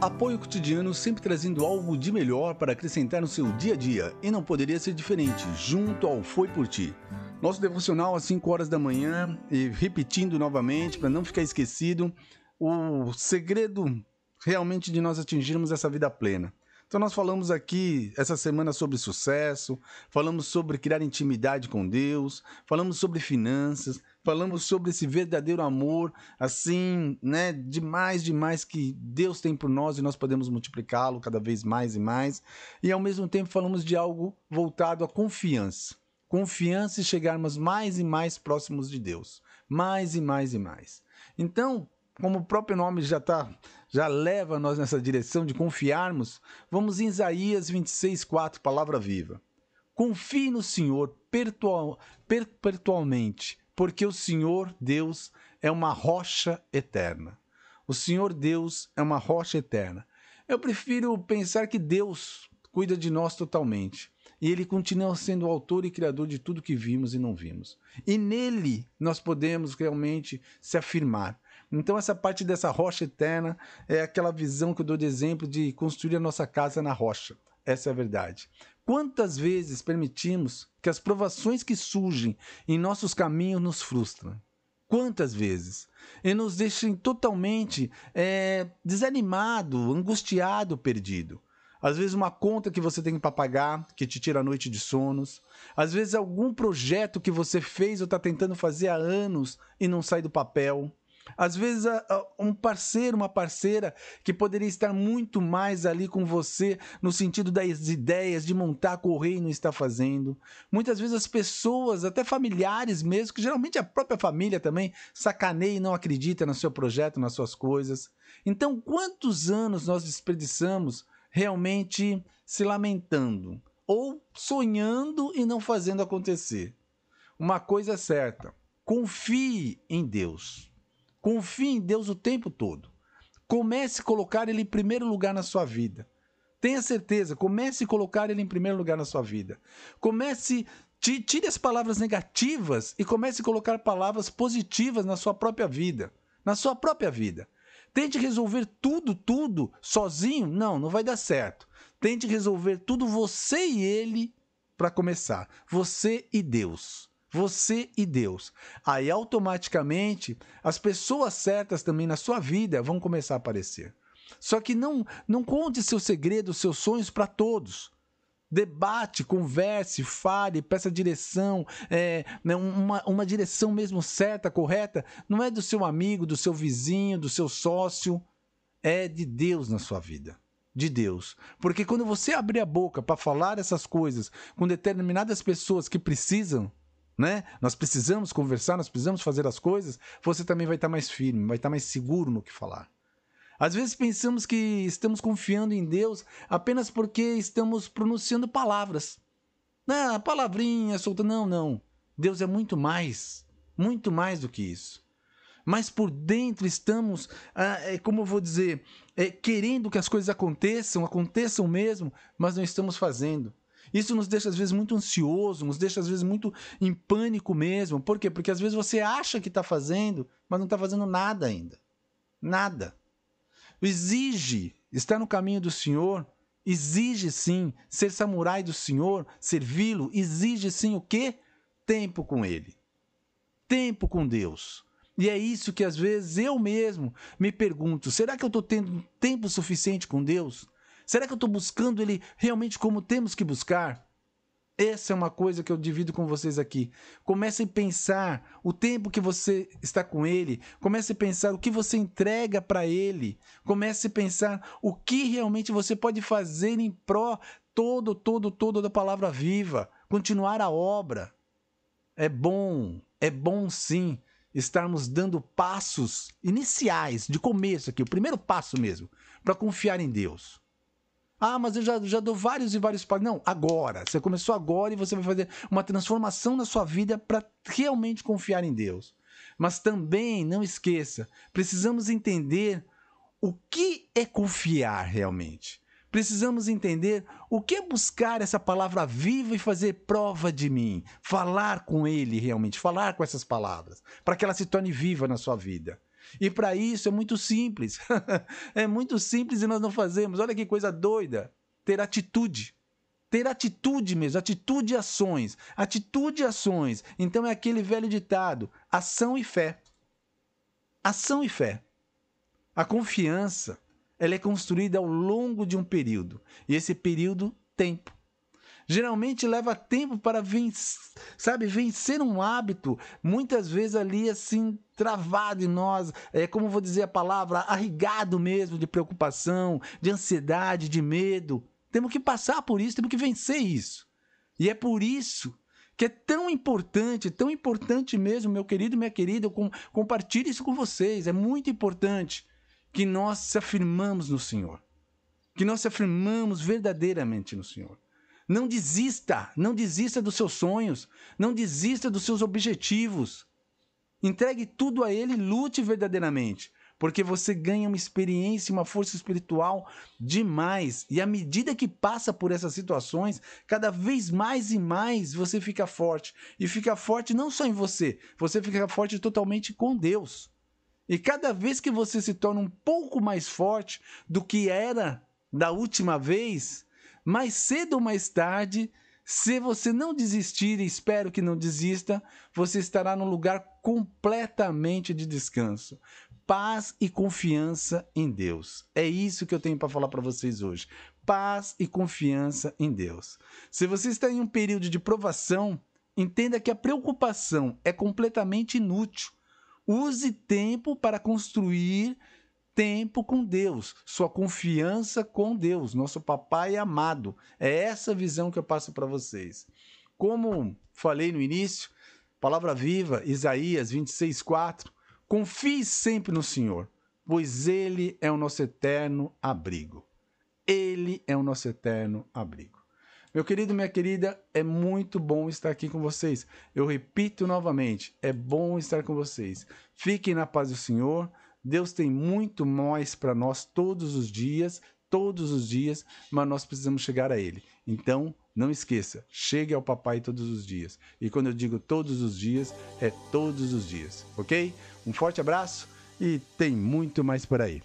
Apoio cotidiano sempre trazendo algo de melhor para acrescentar no seu dia a dia e não poderia ser diferente, junto ao Foi Por Ti. Nosso devocional às 5 horas da manhã e repetindo novamente para não ficar esquecido o segredo realmente de nós atingirmos essa vida plena. Então nós falamos aqui essa semana sobre sucesso, falamos sobre criar intimidade com Deus, falamos sobre finanças, falamos sobre esse verdadeiro amor, assim, né, demais, demais que Deus tem por nós e nós podemos multiplicá-lo cada vez mais e mais. E ao mesmo tempo falamos de algo voltado à confiança. Confiança e chegarmos mais e mais próximos de Deus, mais e mais e mais. Então, como o próprio nome já tá, já leva nós nessa direção de confiarmos, vamos em Isaías 26, 4, palavra viva. Confie no Senhor perpetual, perpetualmente, porque o Senhor Deus é uma rocha eterna. O Senhor Deus é uma rocha eterna. Eu prefiro pensar que Deus cuida de nós totalmente. E ele continua sendo o autor e criador de tudo que vimos e não vimos. E nele nós podemos realmente se afirmar. Então, essa parte dessa rocha eterna é aquela visão que eu dou de exemplo de construir a nossa casa na rocha. Essa é a verdade. Quantas vezes permitimos que as provações que surgem em nossos caminhos nos frustram? Quantas vezes? E nos deixem totalmente é, desanimado, angustiado, perdido. Às vezes uma conta que você tem para pagar, que te tira a noite de sonos. Às vezes algum projeto que você fez ou está tentando fazer há anos e não sai do papel. Às vezes, um parceiro, uma parceira que poderia estar muito mais ali com você no sentido das ideias de montar correr e não está fazendo. Muitas vezes as pessoas, até familiares mesmo, que geralmente a própria família também sacaneia e não acredita no seu projeto, nas suas coisas. Então, quantos anos nós desperdiçamos realmente se lamentando ou sonhando e não fazendo acontecer? Uma coisa é certa: confie em Deus. Confie em Deus o tempo todo. Comece a colocar Ele em primeiro lugar na sua vida. Tenha certeza, comece a colocar Ele em primeiro lugar na sua vida. Comece, tire as palavras negativas e comece a colocar palavras positivas na sua própria vida. Na sua própria vida. Tente resolver tudo, tudo sozinho? Não, não vai dar certo. Tente resolver tudo você e ele para começar. Você e Deus. Você e Deus. Aí automaticamente as pessoas certas também na sua vida vão começar a aparecer. Só que não não conte seus segredos, seus sonhos para todos. Debate, converse, fale, peça direção, é, né, uma, uma direção mesmo certa, correta. Não é do seu amigo, do seu vizinho, do seu sócio. É de Deus na sua vida de Deus. Porque quando você abrir a boca para falar essas coisas com determinadas pessoas que precisam, né? Nós precisamos conversar, nós precisamos fazer as coisas, você também vai estar mais firme, vai estar mais seguro no que falar. Às vezes pensamos que estamos confiando em Deus apenas porque estamos pronunciando palavras. Ah, palavrinha solta. Não, não. Deus é muito mais. Muito mais do que isso. Mas por dentro estamos, ah, é, como eu vou dizer, é, querendo que as coisas aconteçam, aconteçam mesmo, mas não estamos fazendo. Isso nos deixa às vezes muito ansioso, nos deixa às vezes muito em pânico mesmo. Por quê? Porque às vezes você acha que está fazendo, mas não está fazendo nada ainda. Nada. Exige estar no caminho do Senhor, exige sim ser samurai do Senhor, servi-lo, exige sim o quê? Tempo com Ele. Tempo com Deus. E é isso que às vezes eu mesmo me pergunto: será que eu estou tendo tempo suficiente com Deus? Será que eu estou buscando ele realmente como temos que buscar? Essa é uma coisa que eu divido com vocês aqui. Comece a pensar o tempo que você está com ele. Comece a pensar o que você entrega para ele. Comece a pensar o que realmente você pode fazer em pró todo, todo, todo da palavra viva. Continuar a obra. É bom, é bom sim estarmos dando passos iniciais, de começo aqui, o primeiro passo mesmo, para confiar em Deus. Ah, mas eu já, já dou vários e vários passos. Não, agora. Você começou agora e você vai fazer uma transformação na sua vida para realmente confiar em Deus. Mas também, não esqueça, precisamos entender o que é confiar realmente. Precisamos entender o que é buscar essa palavra viva e fazer prova de mim. Falar com Ele realmente, falar com essas palavras, para que ela se torne viva na sua vida. E para isso é muito simples. é muito simples e nós não fazemos. Olha que coisa doida. Ter atitude. Ter atitude mesmo, atitude e ações. Atitude e ações. Então é aquele velho ditado: ação e fé. Ação e fé. A confiança, ela é construída ao longo de um período. E esse período, tempo. Geralmente leva tempo para vencer, sabe, vencer um hábito, muitas vezes ali assim travado em nós, é como vou dizer a palavra, arrigado mesmo de preocupação, de ansiedade, de medo. Temos que passar por isso, temos que vencer isso. E é por isso que é tão importante, tão importante mesmo, meu querido minha querida, com, compartilho isso com vocês, é muito importante que nós se afirmamos no Senhor, que nós se afirmamos verdadeiramente no Senhor. Não desista, não desista dos seus sonhos, não desista dos seus objetivos. Entregue tudo a Ele e lute verdadeiramente, porque você ganha uma experiência, uma força espiritual demais. E à medida que passa por essas situações, cada vez mais e mais você fica forte. E fica forte não só em você, você fica forte totalmente com Deus. E cada vez que você se torna um pouco mais forte do que era da última vez, mais cedo ou mais tarde, se você não desistir, e espero que não desista, você estará num lugar completamente de descanso. Paz e confiança em Deus. É isso que eu tenho para falar para vocês hoje. Paz e confiança em Deus. Se você está em um período de provação, entenda que a preocupação é completamente inútil. Use tempo para construir tempo com Deus, sua confiança com Deus, nosso papai amado. É essa visão que eu passo para vocês. Como falei no início, palavra viva, Isaías 26:4, confie sempre no Senhor, pois ele é o nosso eterno abrigo. Ele é o nosso eterno abrigo. Meu querido, minha querida, é muito bom estar aqui com vocês. Eu repito novamente, é bom estar com vocês. Fiquem na paz do Senhor. Deus tem muito mais para nós todos os dias, todos os dias, mas nós precisamos chegar a Ele. Então, não esqueça, chegue ao Papai todos os dias. E quando eu digo todos os dias, é todos os dias, ok? Um forte abraço e tem muito mais por aí.